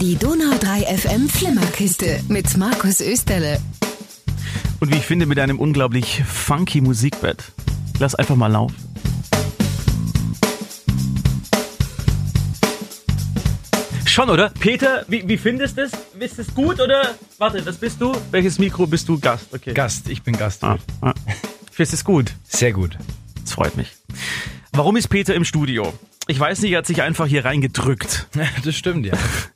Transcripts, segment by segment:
Die Donau 3 FM Flimmerkiste mit Markus Österle. Und wie ich finde, mit einem unglaublich funky Musikbett. Lass einfach mal laufen. Schon, oder? Peter, wie, wie findest du es? Ist es gut oder? Warte, das bist du? Welches Mikro bist du? Gast, okay. Gast, ich bin Gast. Ah, ah. Findest du es gut? Sehr gut. Das freut mich. Warum ist Peter im Studio? Ich weiß nicht, er hat sich einfach hier reingedrückt. Das stimmt, ja.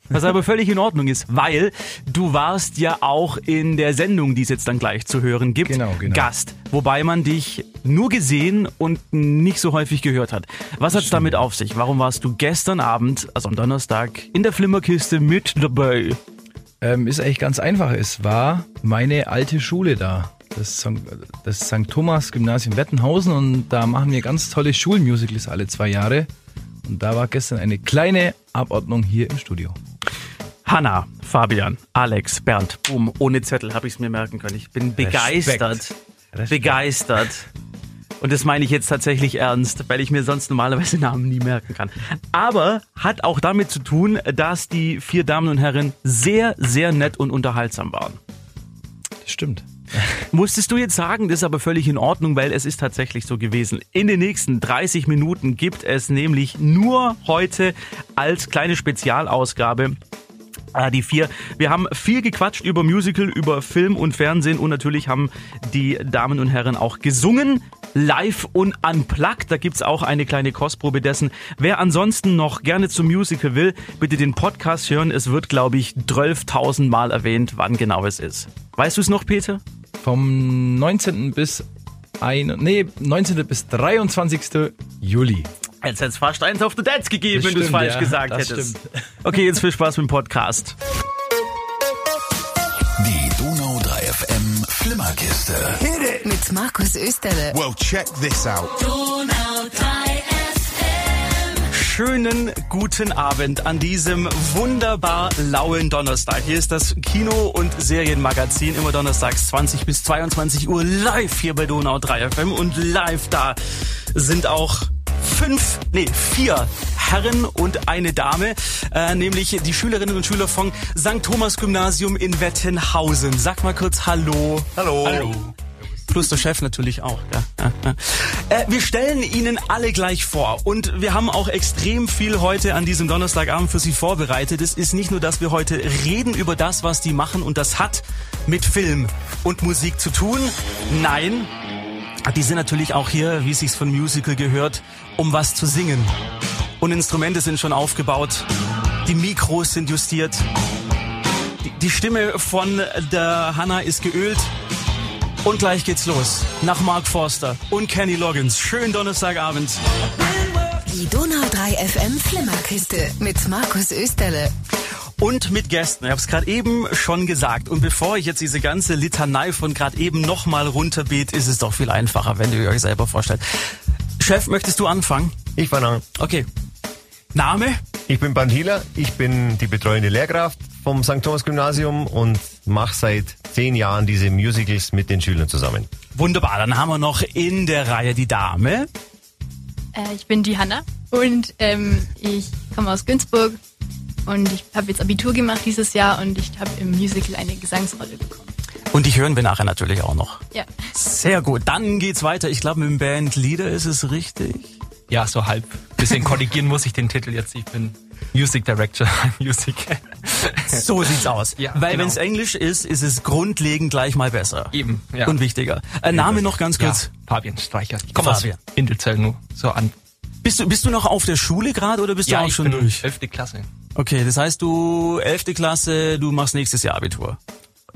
Was aber völlig in Ordnung ist, weil du warst ja auch in der Sendung, die es jetzt dann gleich zu hören gibt, Genau, genau. Gast. Wobei man dich nur gesehen und nicht so häufig gehört hat. Was hat es damit auf sich? Warum warst du gestern Abend, also am Donnerstag, in der Flimmerkiste mit dabei? Ähm, ist eigentlich ganz einfach. Es war meine alte Schule da. Das, St. das St. Thomas Gymnasium Wettenhausen und da machen wir ganz tolle Schulmusicals alle zwei Jahre. Und da war gestern eine kleine Abordnung hier im Studio. Hanna, Fabian, Alex, Bernd, boom, ohne Zettel habe ich es mir merken können. Ich bin begeistert. Respekt. Begeistert. Und das meine ich jetzt tatsächlich ernst, weil ich mir sonst normalerweise Namen nie merken kann. Aber hat auch damit zu tun, dass die vier Damen und Herren sehr, sehr nett und unterhaltsam waren. Das stimmt. Musstest du jetzt sagen, das ist aber völlig in Ordnung, weil es ist tatsächlich so gewesen. In den nächsten 30 Minuten gibt es nämlich nur heute als kleine Spezialausgabe die vier. Wir haben viel gequatscht über Musical, über Film und Fernsehen und natürlich haben die Damen und Herren auch gesungen. Live und unplugged. Da gibt's auch eine kleine Kostprobe dessen. Wer ansonsten noch gerne zum Musical will, bitte den Podcast hören. Es wird, glaube ich, 12.000 Mal erwähnt, wann genau es ist. Weißt du es noch, Peter? Vom 19. bis ein, nee, 19. bis 23. Juli. Jetzt hätte es fast eins auf the Dance gegeben, Das wenn du es falsch ja, gesagt das hättest. stimmt. Okay, jetzt viel Spaß mit dem Podcast. Die Donau 3 FM Flimmerkiste. Mit Markus Österle. Well, check this out. Schönen guten Abend an diesem wunderbar lauen Donnerstag. Hier ist das Kino- und Serienmagazin immer donnerstags 20 bis 22 Uhr live hier bei Donau 3 FM und live da sind auch fünf, nee, vier Herren und eine Dame, äh, nämlich die Schülerinnen und Schüler vom St. Thomas Gymnasium in Wettenhausen. Sag mal kurz Hallo. Hallo. Hallo. Plus der Chef natürlich auch. Ja, ja, ja. Äh, wir stellen Ihnen alle gleich vor und wir haben auch extrem viel heute an diesem Donnerstagabend für Sie vorbereitet. Es ist nicht nur, dass wir heute reden über das, was die machen und das hat mit Film und Musik zu tun. Nein, die sind natürlich auch hier, wie es sich von Musical gehört, um was zu singen. Und Instrumente sind schon aufgebaut, die Mikros sind justiert, die, die Stimme von der Hannah ist geölt. Und gleich geht's los. Nach Mark Forster und Kenny Loggins. Schönen Donnerstagabend. Die Donau 3 FM Flimmerkiste mit Markus Österle. Und mit Gästen. Ich habe es gerade eben schon gesagt. Und bevor ich jetzt diese ganze Litanei von gerade eben nochmal runterbet, ist es doch viel einfacher, wenn ihr euch selber vorstellt. Chef, möchtest du anfangen? Ich fange an. Okay. Name? Ich bin Bernd Hieler, ich bin die betreuende Lehrkraft vom St. Thomas Gymnasium und mache seit zehn Jahren diese Musicals mit den Schülern zusammen. Wunderbar. Dann haben wir noch in der Reihe die Dame. Äh, ich bin die Hanna und ähm, ich komme aus Günzburg und ich habe jetzt Abitur gemacht dieses Jahr und ich habe im Musical eine Gesangsrolle bekommen. Und die hören wir nachher natürlich auch noch. Ja. Sehr gut. Dann geht's weiter. Ich glaube, mit dem Band Leader ist es richtig. Ja, so halb. Bisschen korrigieren muss ich den Titel jetzt. Ich bin Music Director Music. So sieht's aus. Ja, Weil genau. wenn's Englisch ist, ist es grundlegend gleich mal besser. Eben, ja. Und wichtiger. Äh, Name noch ganz Ja, kurz. Fabian Streicher. Ich komme aus Fabian. Windelzell nur so an. Bist du, bist du noch auf der Schule gerade oder bist ja, du auch ich schon bin durch? 11. Klasse. Okay, das heißt du 11. Klasse, du machst nächstes Jahr Abitur.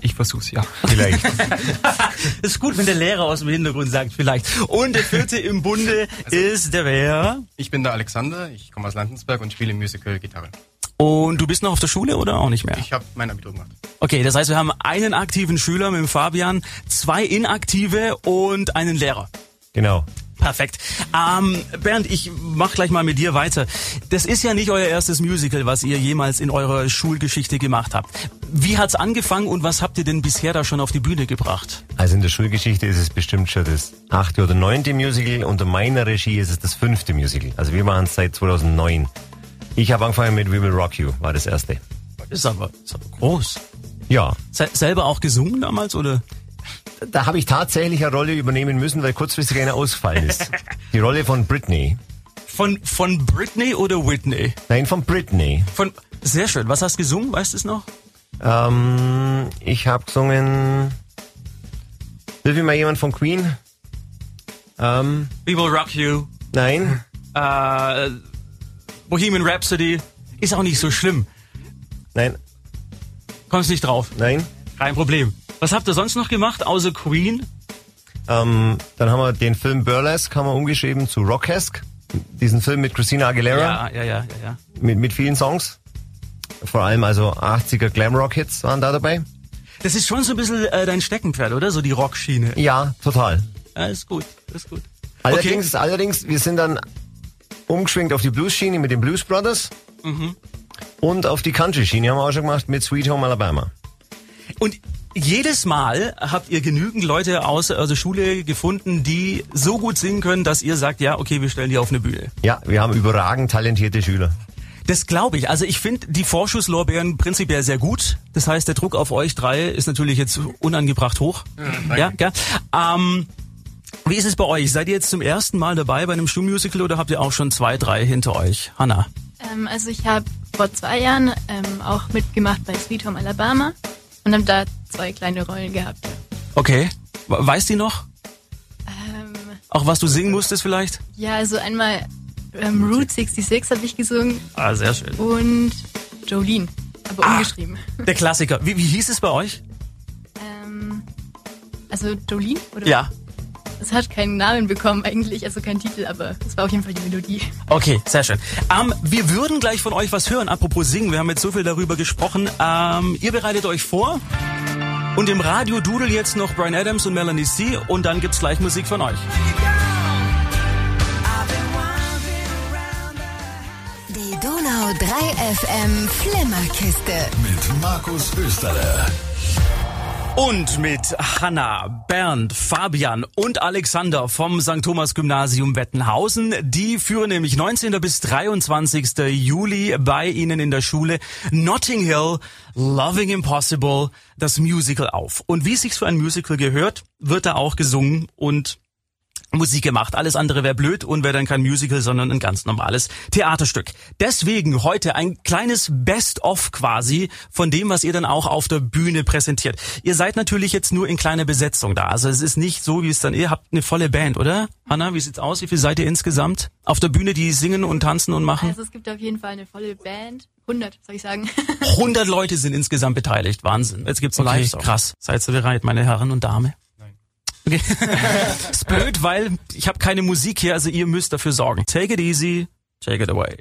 Ich versuch's, ja. Vielleicht. Ist gut, wenn der Lehrer aus dem Hintergrund sagt, vielleicht. Und der vierte im Bunde ist der wer? Ich bin der Alexander, ich komme aus Landensberg und spiele Musical Gitarre. Und du bist noch auf der Schule oder auch nicht mehr? Ich habe mein Abitur gemacht. Okay, das heißt, wir haben einen aktiven Schüler mit dem Fabian, zwei inaktive und einen Lehrer. genau. Perfekt. Ähm, Bernd, ich mach gleich mal mit dir weiter. Das ist ja nicht euer erstes Musical, was ihr jemals in eurer Schulgeschichte gemacht habt. Wie hat's angefangen und was habt ihr denn bisher da schon auf die Bühne gebracht? Also in der Schulgeschichte ist es bestimmt schon das achte oder neunte Musical. Unter meiner Regie ist es das fünfte Musical. Also wir machen es seit 2009. Ich habe angefangen mit We Will Rock You, war das erste. ist aber, ist aber groß. Ja, Se selber auch gesungen damals oder? Da habe ich tatsächlich eine Rolle übernehmen müssen, weil kurzfristig einer ausgefallen ist. Die Rolle von Britney. Von, von Britney oder Whitney? Nein, von Britney. Von, sehr schön. Was hast du gesungen? Weißt du es noch? Ähm, ich habe gesungen. Will mir mal jemand von Queen? Ähm, We Will Rock You, nein. äh, Bohemian Rhapsody. Ist auch nicht so schlimm. Nein, Kommst nicht drauf. nein. Kein Problem. Was habt ihr sonst noch gemacht, außer Queen? Ähm, dann haben wir den Film Burlesque haben wir umgeschrieben zu Rockesque. Diesen Film mit Christina Aguilera. Ja, ja, ja, ja, ja. Mit, mit vielen Songs. Vor allem also 80er Glamrock-Hits waren da dabei. Das ist schon so ein bisschen äh, dein Steckenpferd, oder? So die Rockschiene. Ja, total. Ja, ist gut, ist gut. Allerdings, allerdings, wir sind dann umgeschwenkt auf die Blues-Schiene mit den Blues Brothers. Und auf die Country-Schiene haben wir auch schon gemacht mit Sweet Home Alabama. Und jedes Mal habt ihr genügend Leute aus der Schule gefunden, die so gut singen können, dass ihr sagt, ja, okay, wir stellen die auf eine Bühne. Ja, wir haben überragend talentierte Schüler. Das glaube ich. Also ich finde die Vorschusslorbeeren prinzipiell sehr gut. Das heißt, der Druck auf euch drei ist natürlich jetzt unangebracht hoch. Ja, ja. Ähm, wie ist es bei euch? Seid ihr jetzt zum ersten Mal dabei bei einem Schulmusical oder habt ihr auch schon zwei, drei hinter euch? Hanna. Ähm, also ich habe vor zwei Jahren ähm, auch mitgemacht bei Sweet Home Alabama und habe da zwei kleine Rollen gehabt. Okay. We- Weiß die noch? Ähm, Auch was du singen musstest vielleicht? ja, also einmal ähm, Route 66 habe ich gesungen Ah, sehr schön. und Jolene, aber Ah. umgeschrieben. Der Klassiker. Wie, wie hieß es bei euch? Ähm, also Jolene? Oder? Ja. Es hat keinen Namen bekommen eigentlich, also keinen Titel, aber es war auf jeden Fall die Melodie. Okay, sehr schön. Ähm, wir würden gleich von euch was hören. Apropos singen, wir haben jetzt so viel darüber gesprochen. Ähm, ihr bereitet euch vor. Und im Radio Doodle jetzt noch Brian Adams und Melanie C. Und dann gibt's gleich Musik von euch. Die Donau 3 FM Flimmerkiste. Mit Markus Österle. Und mit Hanna, Bernd, Fabian und Alexander vom St. Thomas Gymnasium Wettenhausen. Die führen nämlich 19. bis 23. Juli bei Ihnen in der Schule Notting Hill Loving Impossible, das Musical auf. Und wie es sich für ein Musical gehört, wird da auch gesungen und Musik gemacht. Alles andere wäre blöd und wäre dann kein Musical, sondern ein ganz normales Theaterstück. Deswegen heute ein kleines Best-of quasi von dem, was ihr dann auch auf der Bühne präsentiert. Ihr seid natürlich jetzt nur in kleiner Besetzung da. Also es ist nicht so, wie es dann, ihr habt eine volle Band, oder? Hanna, wie sieht's aus? Wie viel seid ihr insgesamt auf der Bühne, die singen und tanzen und machen? Also es gibt auf jeden Fall eine volle Band. 100, soll ich sagen. 100 Leute sind insgesamt beteiligt. Wahnsinn. Jetzt gibt's Okay, Live-Song. krass. Seid ihr bereit, meine Herren und Dame? Ist blöd, weil ich habe keine Musik hier, also ihr müsst dafür sorgen. Take it easy, take it away.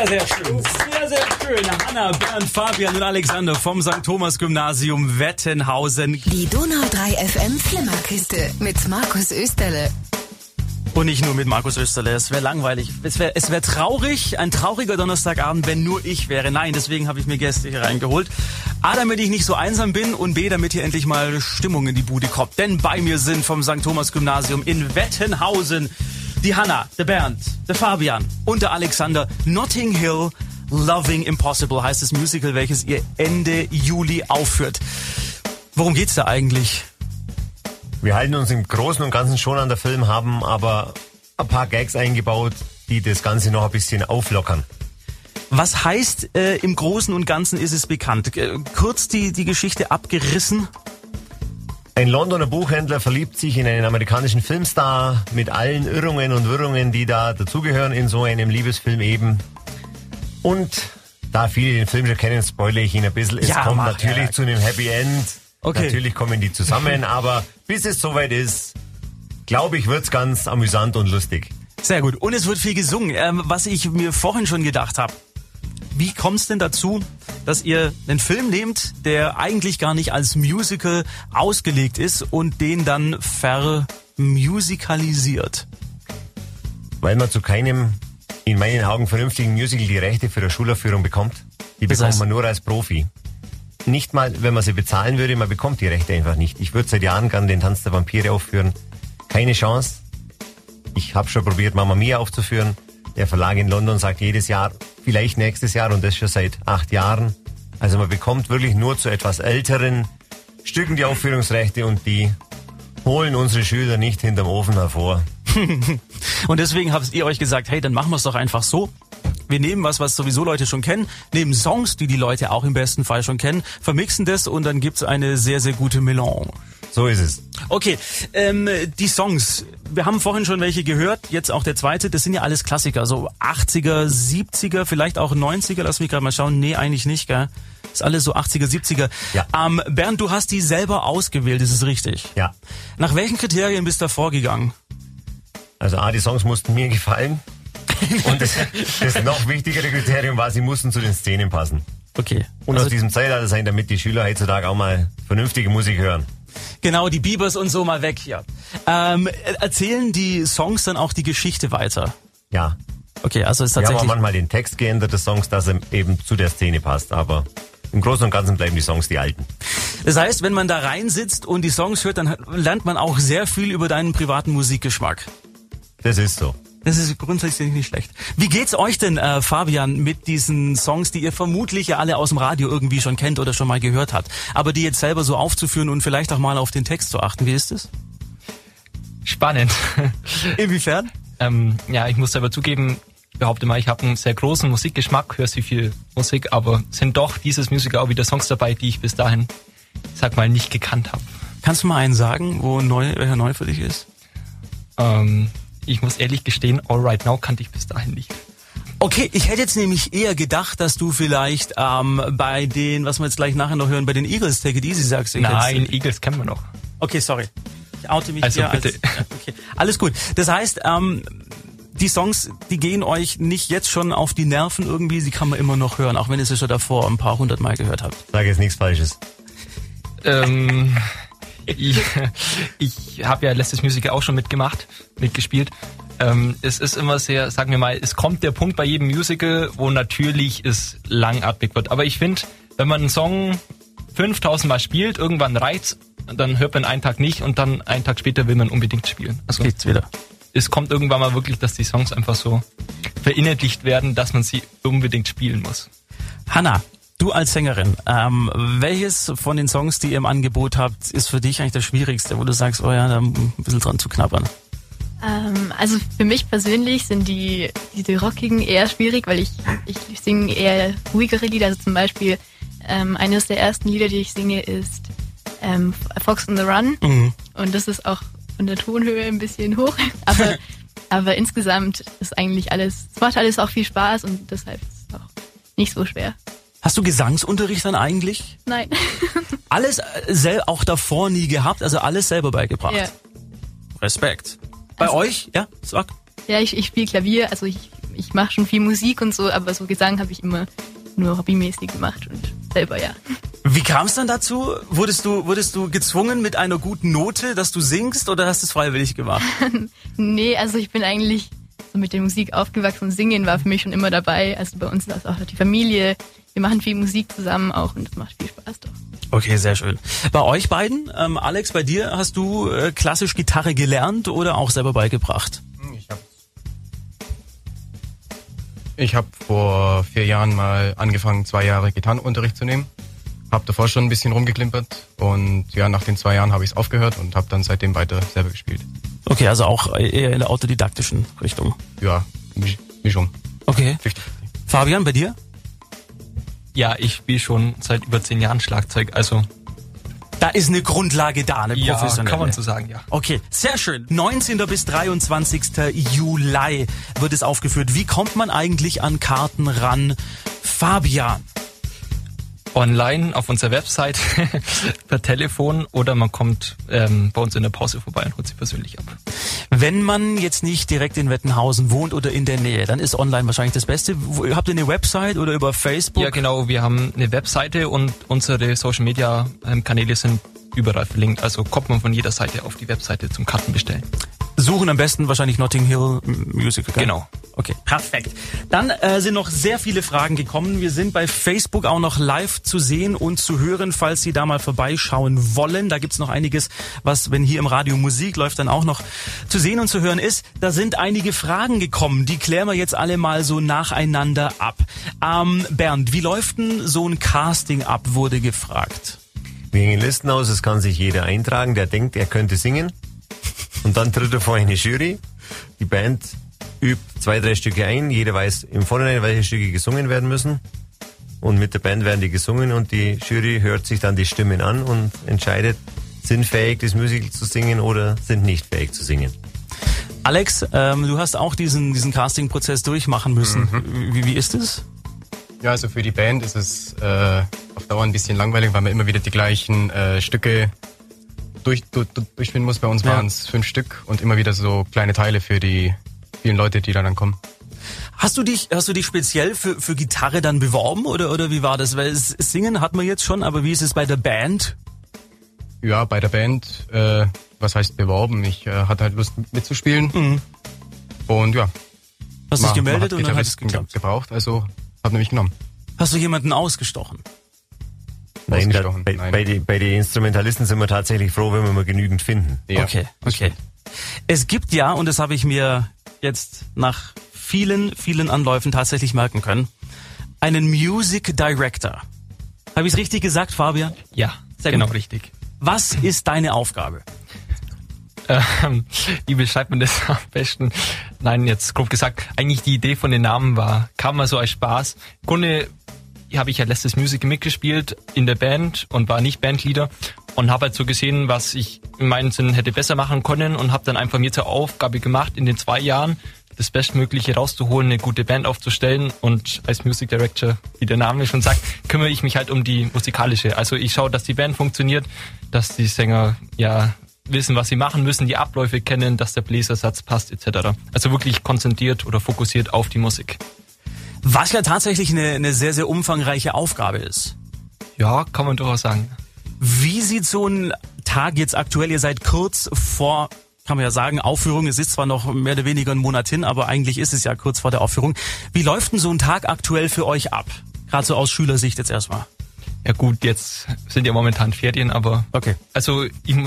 Sehr, sehr schön. Sehr, sehr schön. Hanna, Bernd, Fabian und Alexander vom St. Thomas Gymnasium Wettenhausen. Die Donau 3 FM Flimmerkiste mit Markus Österle. Und nicht nur mit Markus Österle. Es wäre langweilig. Es wäre es wär traurig, ein trauriger Donnerstagabend, wenn nur ich wäre. Nein, deswegen habe ich mir Gäste hier reingeholt. A, damit ich nicht so einsam bin und B, damit hier endlich mal Stimmung in die Bude kommt. Denn bei mir sind vom St. Thomas Gymnasium in Wettenhausen die Hanna, der Bernd, der Fabian und der Alexander. Notting Hill Loving Impossible heißt das Musical, welches ihr Ende Juli aufführt. Worum geht's da eigentlich? Wir halten uns im Großen und Ganzen schon an der Film, haben aber ein paar Gags eingebaut, die das Ganze noch ein bisschen auflockern. Was heißt äh, im Großen und Ganzen ist es bekannt? Äh, kurz die, die Geschichte abgerissen. Ein Londoner Buchhändler verliebt sich in einen amerikanischen Filmstar mit allen Irrungen und Wirrungen, die da dazugehören in so einem Liebesfilm eben. Und da viele den Film schon kennen, spoilere ich ihn ein bisschen. Es Ja, kommt mach, natürlich ja. zu einem Happy End. Okay. Natürlich kommen die zusammen, aber bis es soweit ist, glaube ich, wird's ganz amüsant und lustig. Sehr gut. Und es wird viel gesungen. Ähm, was ich mir vorhin schon gedacht habe. Wie kommt es denn dazu, dass ihr einen Film nehmt, der eigentlich gar nicht als Musical ausgelegt ist und den dann vermusikalisiert? Weil man zu keinem, in meinen Augen, vernünftigen Musical die Rechte für eine Schulaufführung bekommt. Die Das bekommt heißt- man nur als Profi. Nicht mal, wenn man sie bezahlen würde, man bekommt die Rechte einfach nicht. Ich würde seit Jahren gern den Tanz der Vampire aufführen. Keine Chance. Ich habe schon probiert, Mamma Mia aufzuführen. Der Verlag in London sagt jedes Jahr, vielleicht nächstes Jahr und das schon seit acht Jahren. Also man bekommt wirklich nur zu etwas älteren Stücken die Aufführungsrechte und die holen unsere Schüler nicht hinterm Ofen hervor. Und deswegen habt ihr euch gesagt, hey, dann machen wir es doch einfach so. Wir nehmen was, was sowieso Leute schon kennen, nehmen Songs, die die Leute auch im besten Fall schon kennen, vermixen das und dann gibt's eine sehr, sehr gute Melange. So ist es. Okay, ähm, die Songs. Wir haben vorhin schon welche gehört, jetzt auch der zweite. Das sind ja alles Klassiker, so 80er, 70er, vielleicht auch 90er. Lass mich gerade mal schauen. Nee, eigentlich nicht, gell? Ist alles so 80er, 70er. Ja. Ähm, Bernd, du hast die selber ausgewählt, ist es richtig? Ja. Nach welchen Kriterien bist du da vorgegangen? Also A, die Songs mussten mir gefallen. Und das, das noch wichtigere Kriterium war, sie mussten zu den Szenen passen. Okay. Und Also, aus diesem Zeitalter sein, damit die Schüler heutzutage auch mal vernünftige Musik hören. Genau, die Biebers und so mal weg hier. Ähm, erzählen die Songs dann auch die Geschichte weiter? Ja. Okay, also ist Wir haben auch tatsächlich... manchmal den Text geändert des Songs, dass er eben zu der Szene passt. Aber im Großen und Ganzen bleiben die Songs die alten. Das heißt, wenn man da reinsitzt und die Songs hört, dann lernt man auch sehr viel über deinen privaten Musikgeschmack. Das ist so. Das ist grundsätzlich nicht schlecht. Wie geht's euch denn, äh, Fabian, mit diesen Songs, die ihr vermutlich ja alle aus dem Radio irgendwie schon kennt oder schon mal gehört habt, aber die jetzt selber so aufzuführen und vielleicht auch mal auf den Text zu achten? Wie ist es? Spannend. Inwiefern? ähm, ja, ich muss selber zugeben, ich behaupte mal, ich habe einen sehr großen Musikgeschmack, höre sehr viel Musik, aber sind doch dieses Musical auch wieder Songs dabei, die ich bis dahin, sag mal, nicht gekannt habe. Kannst du mal einen sagen, wo neu, welcher neu für dich ist? Ähm, ich muss ehrlich gestehen, All Right Now kannte ich bis dahin nicht. Okay, ich hätte jetzt nämlich eher gedacht, dass du vielleicht ähm, bei den, was wir jetzt gleich nachher noch hören, bei den Eagles Take It Easy sagst. ich Nein, jetzt- Eagles kennen wir noch. Okay, sorry. Ich oute mich Also hier bitte. als. Okay. Alles gut. Das heißt, ähm, die Songs, die gehen euch nicht jetzt schon auf die Nerven irgendwie, sie kann man immer noch hören, auch wenn ihr sie schon davor ein paar hundert Mal gehört habt. Sage jetzt nichts Falsches. Ähm, ich ich habe ja letztes Musical auch schon mitgemacht, mitgespielt. Ähm, es ist immer sehr, sagen wir mal, es kommt der Punkt bei jedem Musical, wo natürlich es langatmig wird. Aber ich finde, wenn man einen Song 5000 Mal spielt, irgendwann reizt, dann hört man einen Tag nicht und dann einen Tag später will man unbedingt spielen. Also Geht's wieder. es kommt irgendwann mal wirklich, dass die Songs einfach so verinnerlicht werden, dass man sie unbedingt spielen muss. Hanna, du als Sängerin, ähm, welches von den Songs, die ihr im Angebot habt, ist für dich eigentlich das Schwierigste, wo du sagst, oh ja, da ein bisschen dran zu knabbern? Ähm, also für mich persönlich sind die, die rockigen eher schwierig, weil ich, ich singe eher ruhigere Lieder. Also zum Beispiel ähm, eines der ersten Lieder, die ich singe, ist ähm, Fox on the Run. Und das ist auch von der Tonhöhe ein bisschen hoch. Aber, aber insgesamt ist eigentlich alles, es macht alles auch viel Spaß und deshalb ist es auch nicht so schwer. Hast du Gesangsunterricht dann eigentlich? Nein. Alles äh, sel auch davor nie gehabt, also alles selber beigebracht. ja. Respekt. Bei Also- euch? Ja, sag. Ja, ich, ich spiele Klavier, also ich, ich mache schon viel Musik und so, aber so Gesang habe ich immer nur hobbymäßig gemacht und selber ja. Wie kam es dann dazu? Wurdest du, wurdest du gezwungen mit einer guten Note, dass du singst oder hast du es freiwillig gemacht? Nee, also ich bin eigentlich so mit der Musik aufgewachsen. Singen war für mich schon immer dabei. Also bei uns ist das auch die Familie. Wir machen viel Musik zusammen auch und es macht viel Spaß doch. Okay, sehr schön. Bei euch beiden, ähm, Alex, bei dir hast du äh, klassisch Gitarre gelernt oder auch selber beigebracht? Ich habe ich hab vor vier Jahren mal angefangen, zwei Jahre Gitarrenunterricht zu nehmen. Hab davor schon ein bisschen rumgeklimpert und ja, nach den zwei Jahren habe ich es aufgehört und habe dann seitdem weiter selber gespielt. Okay, also auch eher in der autodidaktischen Richtung. Ja, Misch- Mischung. Okay. 50. Fabian, bei dir? Ja, ich spiele schon seit über zehn Jahren Schlagzeug, also Da ist eine Grundlage da, eine ja, professionelle. kann man so sagen, ja. Okay, sehr schön. 19. bis 23. Juli wird es aufgeführt. Wie kommt man eigentlich an Karten ran? Fabian. Online auf unserer Website, per Telefon oder man kommt ähm, bei uns in der Pause vorbei und holt sie persönlich ab. Wenn man jetzt nicht direkt in Wettenhausen wohnt oder in der Nähe, dann ist online wahrscheinlich das Beste. Habt ihr eine Website oder über Facebook? Ja, genau. Wir haben eine Webseite und unsere Social Media ähm, Kanäle sind überall verlinkt. Also kommt man von jeder Seite auf die Webseite zum Karten bestellen. Suchen am besten wahrscheinlich Notting Hill Musical. gell? Genau. Okay, perfekt. Dann äh, sind noch sehr viele Fragen gekommen. Wir sind bei Facebook auch noch live zu sehen und zu hören, falls Sie da mal vorbeischauen wollen. Da gibt's noch einiges, was, wenn hier im Radio Musik läuft, dann auch noch zu sehen und zu hören ist. Da sind einige Fragen gekommen. Die klären wir jetzt alle mal so nacheinander ab. Ähm, Bernd, wie läuft denn so ein Casting ab, wurde gefragt. Wir hängen Listen aus, es kann sich jeder eintragen, der denkt, er könnte singen. Und dann tritt er vor eine Jury. Die Band übt zwei, drei Stücke ein. Jeder weiß im Vorhinein, welche Stücke gesungen werden müssen. Und mit der Band werden die gesungen und die Jury hört sich dann die Stimmen an und entscheidet, sind fähig, das Musical zu singen oder sind nicht fähig zu singen. Alex, ähm, du hast auch diesen, diesen Casting-Prozess durchmachen müssen. Wie, wie ist es? Ja, also für die Band ist es äh, auf Dauer ein bisschen langweilig, weil man immer wieder die gleichen äh, Stücke durch, du, du, durchführen muss. Bei uns Ja. waren es fünf Stück und immer wieder so kleine Teile für die vielen Leute, die da dann kommen. Hast du dich, hast du dich speziell für, für Gitarre dann beworben oder, oder wie war das? Weil Singen hat man jetzt schon, aber wie ist es bei der Band? Ja, bei der Band, äh, was heißt beworben? Ich äh, hatte halt Lust mitzuspielen. Und ja. Hast du dich gemeldet und dann hat es geklappt? gebraucht, also hat nämlich genommen. Hast du jemanden ausgestochen? Nein, da, Ausgestochen, bei, nein. bei, die, bei den Instrumentalisten sind wir tatsächlich froh, wenn wir mal genügend finden. Ja, okay, okay. Es gibt ja, und das habe ich mir jetzt nach vielen, vielen Anläufen tatsächlich merken können, einen Music Director. Habe ich es richtig gesagt, Fabian? Ja, Sehr genau gut. richtig. Was ist deine Aufgabe? Ähm, wie beschreibt man das am besten? Nein, jetzt grob gesagt, eigentlich die Idee von den Namen war, kam mal so als Spaß. Im Grunde habe ich ja letztes Musical mitgespielt in der Band und war nicht Bandleader und habe halt so gesehen, was ich in meinen Sinn hätte besser machen können und habe dann einfach mir zur Aufgabe gemacht, in den zwei Jahren das Bestmögliche rauszuholen, eine gute Band aufzustellen und als Music Director, wie der Name schon sagt, kümmere ich mich halt um die musikalische. Also ich schaue, dass die Band funktioniert, dass die Sänger ja wissen, was sie machen müssen, die Abläufe kennen, dass der Bläsersatz passt etc. Also wirklich konzentriert oder fokussiert auf die Musik. Was ja tatsächlich eine, eine sehr, sehr umfangreiche Aufgabe ist. Ja, kann man durchaus sagen. Wie sieht so ein Tag jetzt aktuell? Ihr seid kurz vor, kann man ja sagen, Aufführung. Es ist zwar noch mehr oder weniger ein Monat hin, aber eigentlich ist es ja kurz vor der Aufführung. Wie läuft denn so ein Tag aktuell für euch ab? Gerade so aus Schülersicht jetzt erstmal. Ja gut, jetzt sind ja momentan Ferien, aber Okay. also ich, ja,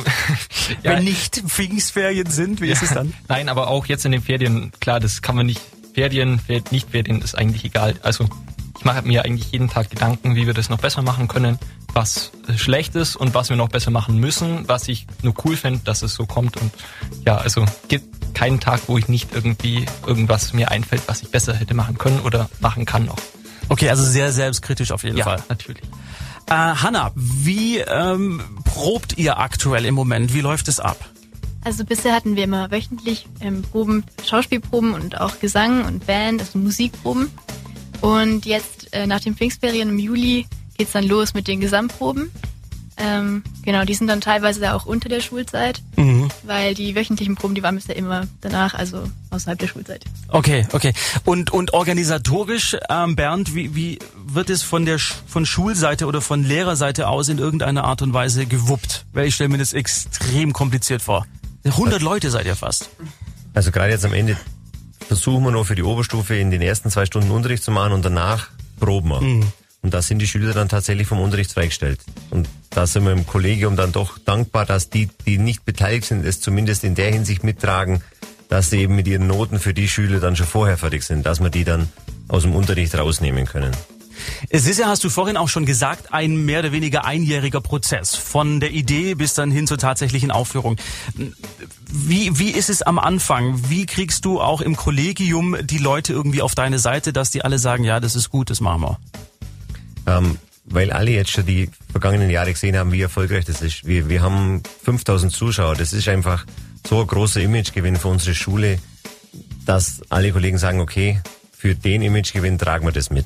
Wenn nicht Pfingstferien sind, wie ist es dann? Nein, aber auch jetzt in den Ferien, klar, das kann man nicht. Ferien, Fer- nicht Ferien ist eigentlich egal. Also ich mache mir eigentlich jeden Tag Gedanken, wie wir das noch besser machen können, was äh, schlecht ist und was wir noch besser machen müssen, was ich nur cool fände, dass es so kommt. Und ja, also gibt keinen Tag, wo ich nicht irgendwie irgendwas mir einfällt, was ich besser hätte machen können oder machen kann noch. Okay, also sehr selbstkritisch auf jeden Ja, Fall. natürlich. Äh, Hanna, wie ähm, probt ihr aktuell im Moment? Wie läuft es ab? Also bisher hatten wir immer wöchentlich ähm, Proben, Schauspielproben und auch Gesang und Band, also Musikproben. Und jetzt äh, nach den Pfingstferien im Juli geht's dann los mit den Gesamtproben. Ähm, genau, die sind dann teilweise auch unter der Schulzeit, weil die wöchentlichen Proben, die waren bisher immer danach, also außerhalb der Schulzeit. Okay, okay. Und und organisatorisch, ähm, Bernd, wie, wie wird es von der Sch von Schulseite oder von Lehrerseite aus in irgendeiner Art und Weise gewuppt? Weil ich stelle mir das extrem kompliziert vor. 100 Leute seid ihr fast. Also gerade jetzt am Ende versuchen wir noch für die Oberstufe in den ersten zwei Stunden Unterricht zu machen und danach proben wir. Und da sind die Schüler dann tatsächlich vom Unterricht freigestellt. Und da sind wir im Kollegium dann doch dankbar, dass die, die nicht beteiligt sind, es zumindest in der Hinsicht mittragen, dass sie eben mit ihren Noten für die Schüler dann schon vorher fertig sind, dass wir die dann aus dem Unterricht rausnehmen können. Es ist ja, hast du vorhin auch schon gesagt, ein mehr oder weniger einjähriger Prozess. Von der Idee bis dann hin zur tatsächlichen Aufführung. Wie, wie ist es am Anfang? Wie kriegst du auch im Kollegium die Leute irgendwie auf deine Seite, dass die alle sagen, ja, das ist gut, das machen wir? Ähm, weil alle jetzt schon die vergangenen Jahre gesehen haben, wie erfolgreich das ist. Wir, wir haben 5000 Zuschauer. Das ist einfach so ein großer Imagegewinn für unsere Schule, dass alle Kollegen sagen, okay, für den Imagegewinn tragen wir das mit.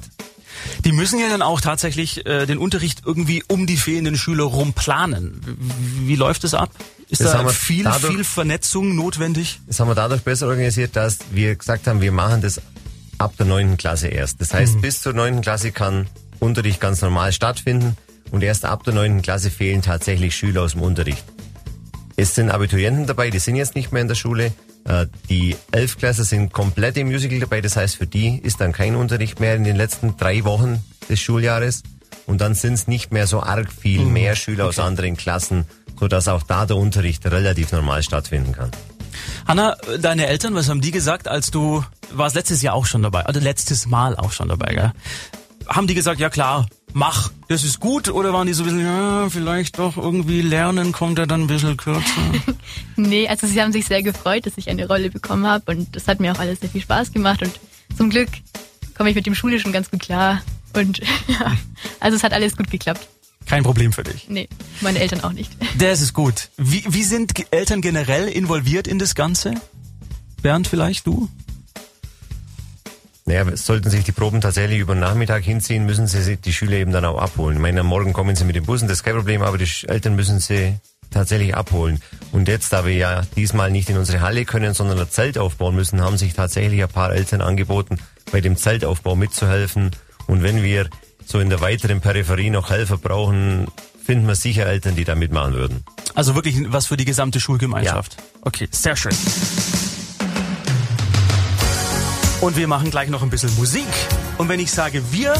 Die müssen ja dann auch tatsächlich äh, den Unterricht irgendwie um die fehlenden Schüler rum planen. Wie, wie läuft es ab? Ist Das da viel, dadurch- viel Vernetzung notwendig? Das haben wir dadurch besser organisiert, dass wir gesagt haben, wir machen das ab der neunten Klasse erst. Das heißt, bis zur neunten Klasse kann Unterricht ganz normal stattfinden und erst ab der neunten Klasse fehlen tatsächlich Schüler aus dem Unterricht. Es sind Abiturienten dabei, die sind jetzt nicht mehr in der Schule. Äh, Die Elfklässler sind komplett im Musical dabei, das heißt, für die ist dann kein Unterricht mehr in den letzten drei Wochen des Schuljahres. Und dann sind es nicht mehr so arg viel mehr Schüler aus anderen Klassen, sodass auch da der Unterricht relativ normal stattfinden kann. Hanna, deine Eltern, was haben die gesagt, als du warst letztes Jahr auch schon dabei, oder letztes Mal auch schon dabei, gell? Haben die gesagt, ja klar, mach, das ist gut, oder waren die so ein bisschen, ja, vielleicht doch irgendwie lernen kommt er dann ein bisschen kürzer? Nee, also sie haben sich sehr gefreut, dass ich eine Rolle bekommen habe und das hat mir auch alles sehr viel Spaß gemacht und zum Glück komme ich mit dem Schulischen ganz gut klar und ja, also es hat alles gut geklappt. Kein Problem für dich. Nee, meine Eltern auch nicht. Das ist gut. Wie, wie sind Eltern generell involviert in das Ganze? Bernd, vielleicht du? Naja, sollten sich die Proben tatsächlich über den Nachmittag hinziehen, müssen sie die Schüler eben dann auch abholen. Ich meine, am Morgen kommen sie mit den Bussen, das ist kein Problem, aber die Eltern müssen sie tatsächlich abholen. Und jetzt, da wir ja diesmal nicht in unsere Halle können, sondern ein Zelt aufbauen müssen, haben sich tatsächlich ein paar Eltern angeboten, bei dem Zeltaufbau mitzuhelfen. Und wenn wir so in der weiteren Peripherie noch Helfer brauchen, finden wir sicher Eltern, die da mitmachen würden. Also wirklich was für die gesamte Schulgemeinschaft. Okay, sehr schön. Und wir machen gleich noch ein bisschen Musik. Und wenn ich sage wir,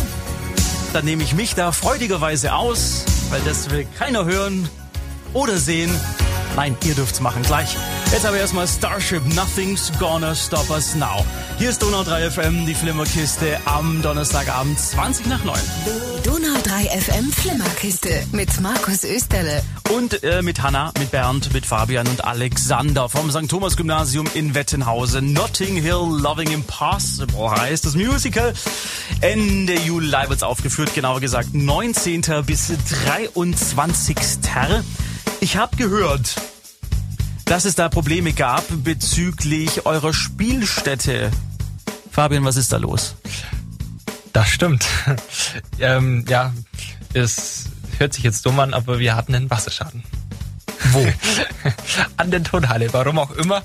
dann nehme ich mich da freudigerweise aus, weil das will keiner hören oder sehen. Nein, ihr dürft's machen gleich. Jetzt aber erstmal Starship, Nothing's Gonna Stop Us Now. Hier ist Donau 3 FM, die Flimmerkiste am Donnerstagabend 20 nach 9. Donau 3 FM Flimmerkiste mit Markus Österle. Und äh, mit Hanna, mit Bernd, mit Fabian und Alexander vom St. Thomas Gymnasium in Wettenhausen. Notting Hill Loving Impossible heißt das Musical. Ende Juli wird's aufgeführt, genauer gesagt 19. bis 23. Ich habe gehört, dass es da Probleme gab bezüglich eurer Spielstätte. Fabian, was ist da los? Das stimmt. ähm, ja, es hört sich jetzt dumm an, aber wir hatten einen Wasserschaden. Wo? an der Turnhalle, warum auch immer.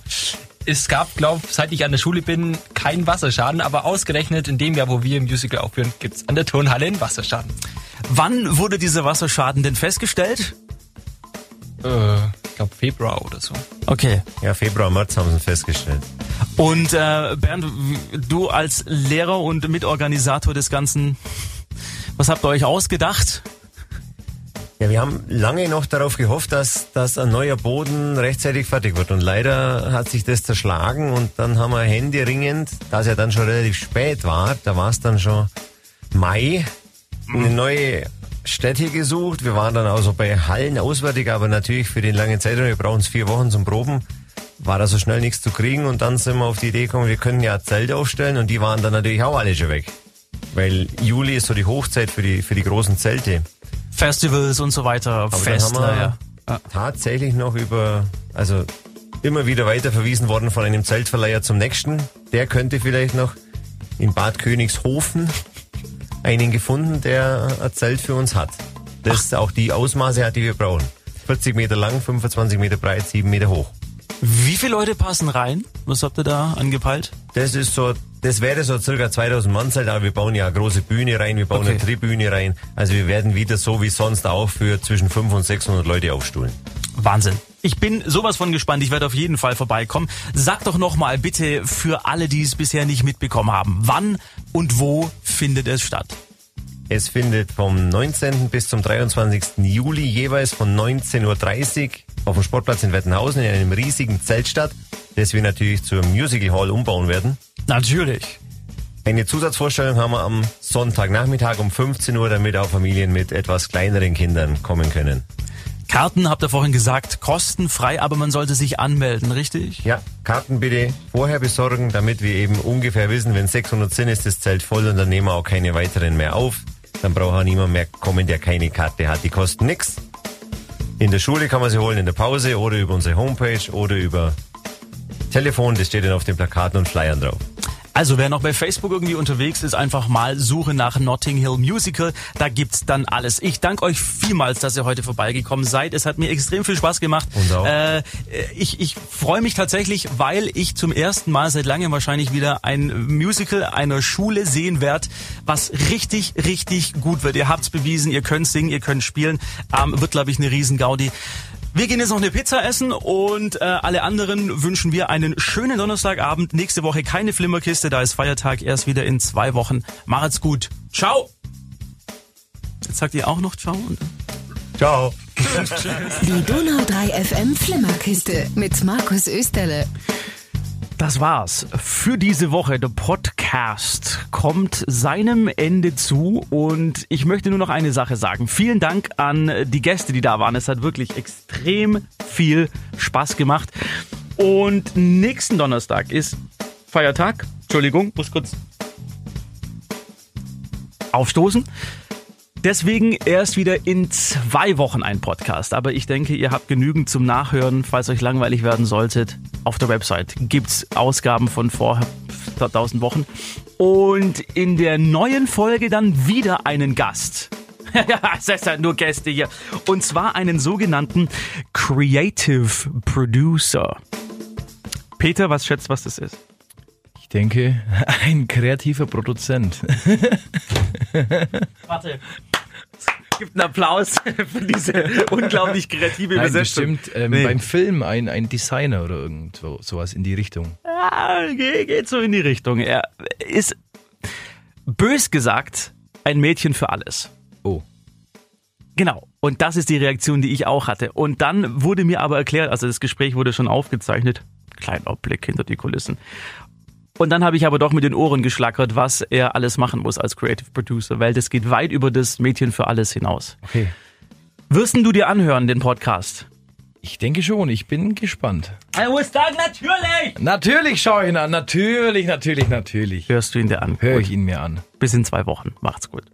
Es gab, glaube seit ich an der Schule bin, keinen Wasserschaden, aber ausgerechnet in dem Jahr, wo wir im Musical aufführen, gibt's an der Turnhalle einen Wasserschaden. Wann wurde dieser Wasserschaden denn festgestellt? Äh, ich glaube Februar oder so. Okay. Ja, Februar, März haben sie festgestellt. Und äh, Bernd, du als Lehrer und Mitorganisator des Ganzen, was habt ihr euch ausgedacht? Ja, wir haben lange noch darauf gehofft, dass, dass ein neuer Boden rechtzeitig fertig wird. Und leider hat sich das zerschlagen und dann haben wir händeringend, da es ja dann schon relativ spät war, da war es dann schon Mai, eine neue Stätte gesucht. Wir waren dann also bei Hallen auswärtig, aber natürlich für den langen Zeitraum, wir brauchen es vier Wochen zum Proben, war da so schnell nichts zu kriegen. Und dann sind wir auf die Idee gekommen, wir können ja ein Zelt aufstellen und die waren dann natürlich auch alle schon weg. Weil Juli ist so die Hochzeit für die, für die großen Zelte. Festivals und so weiter, Aber dann Festler, haben wir ja. tatsächlich noch über, also immer wieder weiter verwiesen worden von einem Zeltverleiher zum nächsten. Der könnte vielleicht noch in Bad Königshofen einen gefunden, der ein Zelt für uns hat. das auch die Ausmaße hat, die wir brauchen. 40 Meter lang, 25 Meter breit, 7 Meter hoch. Wie viele Leute passen rein? Was habt ihr da angepeilt? Das ist so, das wäre so circa 2000 Mann Zeit, aber wir bauen ja eine große Bühne rein, wir bauen Okay. eine Tribüne rein. Also wir werden wieder so wie sonst auch für zwischen 500 und 600 Leute aufstuhlen. Wahnsinn. Ich bin sowas von gespannt. Ich werde auf jeden Fall vorbeikommen. Sag doch noch mal bitte für alle, die es bisher nicht mitbekommen haben, wann und wo findet es statt? Es findet vom 19. bis zum 23. Juli jeweils von 19.30 Uhr auf dem Sportplatz in Wettenhausen in einem riesigen Zelt statt, das wir natürlich zur Musical Hall umbauen werden. Natürlich. Eine Zusatzvorstellung haben wir am Sonntagnachmittag um 15 Uhr, damit auch Familien mit etwas kleineren Kindern kommen können. Karten, habt ihr vorhin gesagt, kostenfrei, aber man sollte sich anmelden, richtig? Ja, Karten bitte vorher besorgen, damit wir eben ungefähr wissen, wenn 600 sind, ist das Zelt voll und dann nehmen wir auch keine weiteren mehr auf. Dann braucht auch niemand mehr kommen, der keine Karte hat. Die kosten nix. In der Schule kann man sie holen, in der Pause oder über unsere Homepage oder über Telefon. Das steht dann auf den Plakaten und Flyern drauf. Also wer noch bei Facebook irgendwie unterwegs ist, einfach mal suche nach Notting Hill Musical. Da gibt's dann alles. Ich danke euch vielmals, dass ihr heute vorbeigekommen seid. Es hat mir extrem viel Spaß gemacht. Uns auch. Äh, ich ich freue mich tatsächlich, weil ich zum ersten Mal seit langem wahrscheinlich wieder ein Musical einer Schule sehen werde, was richtig, richtig gut wird. Ihr habt's bewiesen, ihr könnt singen, ihr könnt spielen. Ähm, wird, glaube ich, eine riesen Gaudi. Wir gehen jetzt noch eine Pizza essen und äh, alle anderen wünschen wir einen schönen Donnerstagabend. Nächste Woche keine Flimmerkiste, da ist Feiertag erst wieder in zwei Wochen. Macht's gut. Ciao. Jetzt sagt ihr auch noch Ciao. Und Ciao. Die Donau 3 FM Flimmerkiste mit Markus Österle. Das war's für diese Woche. Der Podcast kommt seinem Ende zu und ich möchte nur noch eine Sache sagen. Vielen Dank an die Gäste, die da waren. Es hat wirklich extrem viel Spaß gemacht. Und nächsten Donnerstag ist Feiertag. Entschuldigung, muss kurz aufstoßen. Deswegen erst wieder in zwei Wochen ein Podcast. Aber ich denke, ihr habt genügend zum Nachhören, falls euch langweilig werden solltet. Auf der Website gibt's Ausgaben von vor 1000 Wochen. Und in der neuen Folge dann wieder einen Gast. Ja, es ist ja nur Gäste hier. Und zwar einen sogenannten Creative Producer. Peter, was schätzt, was das ist? Ich denke, ein kreativer Produzent. Warte. Es gibt einen Applaus für diese unglaublich kreative Nein, Übersetzung. bestimmt ähm, Nee. beim Film ein, ein Designer oder irgend so, sowas in die Richtung. Ja, geht, geht so in die Richtung. Er ist, bös gesagt, ein Mädchen für alles. Oh. Genau. Und das ist die Reaktion, die ich auch hatte. Und dann wurde mir aber erklärt, also das Gespräch wurde schon aufgezeichnet. Kleiner Blick hinter die Kulissen. Und dann habe ich aber doch mit den Ohren geschlackert, was er alles machen muss als Creative Producer, weil das geht weit über das Mädchen für alles hinaus. Okay. Wirst du dir anhören, den Podcast? Ich denke schon, ich bin gespannt. Ich muss sagen, natürlich! Natürlich schaue ich ihn an, natürlich, natürlich, natürlich. Hörst du ihn dir an? Höre Gut. ich ihn mir an. Bis in zwei Wochen. Macht's gut.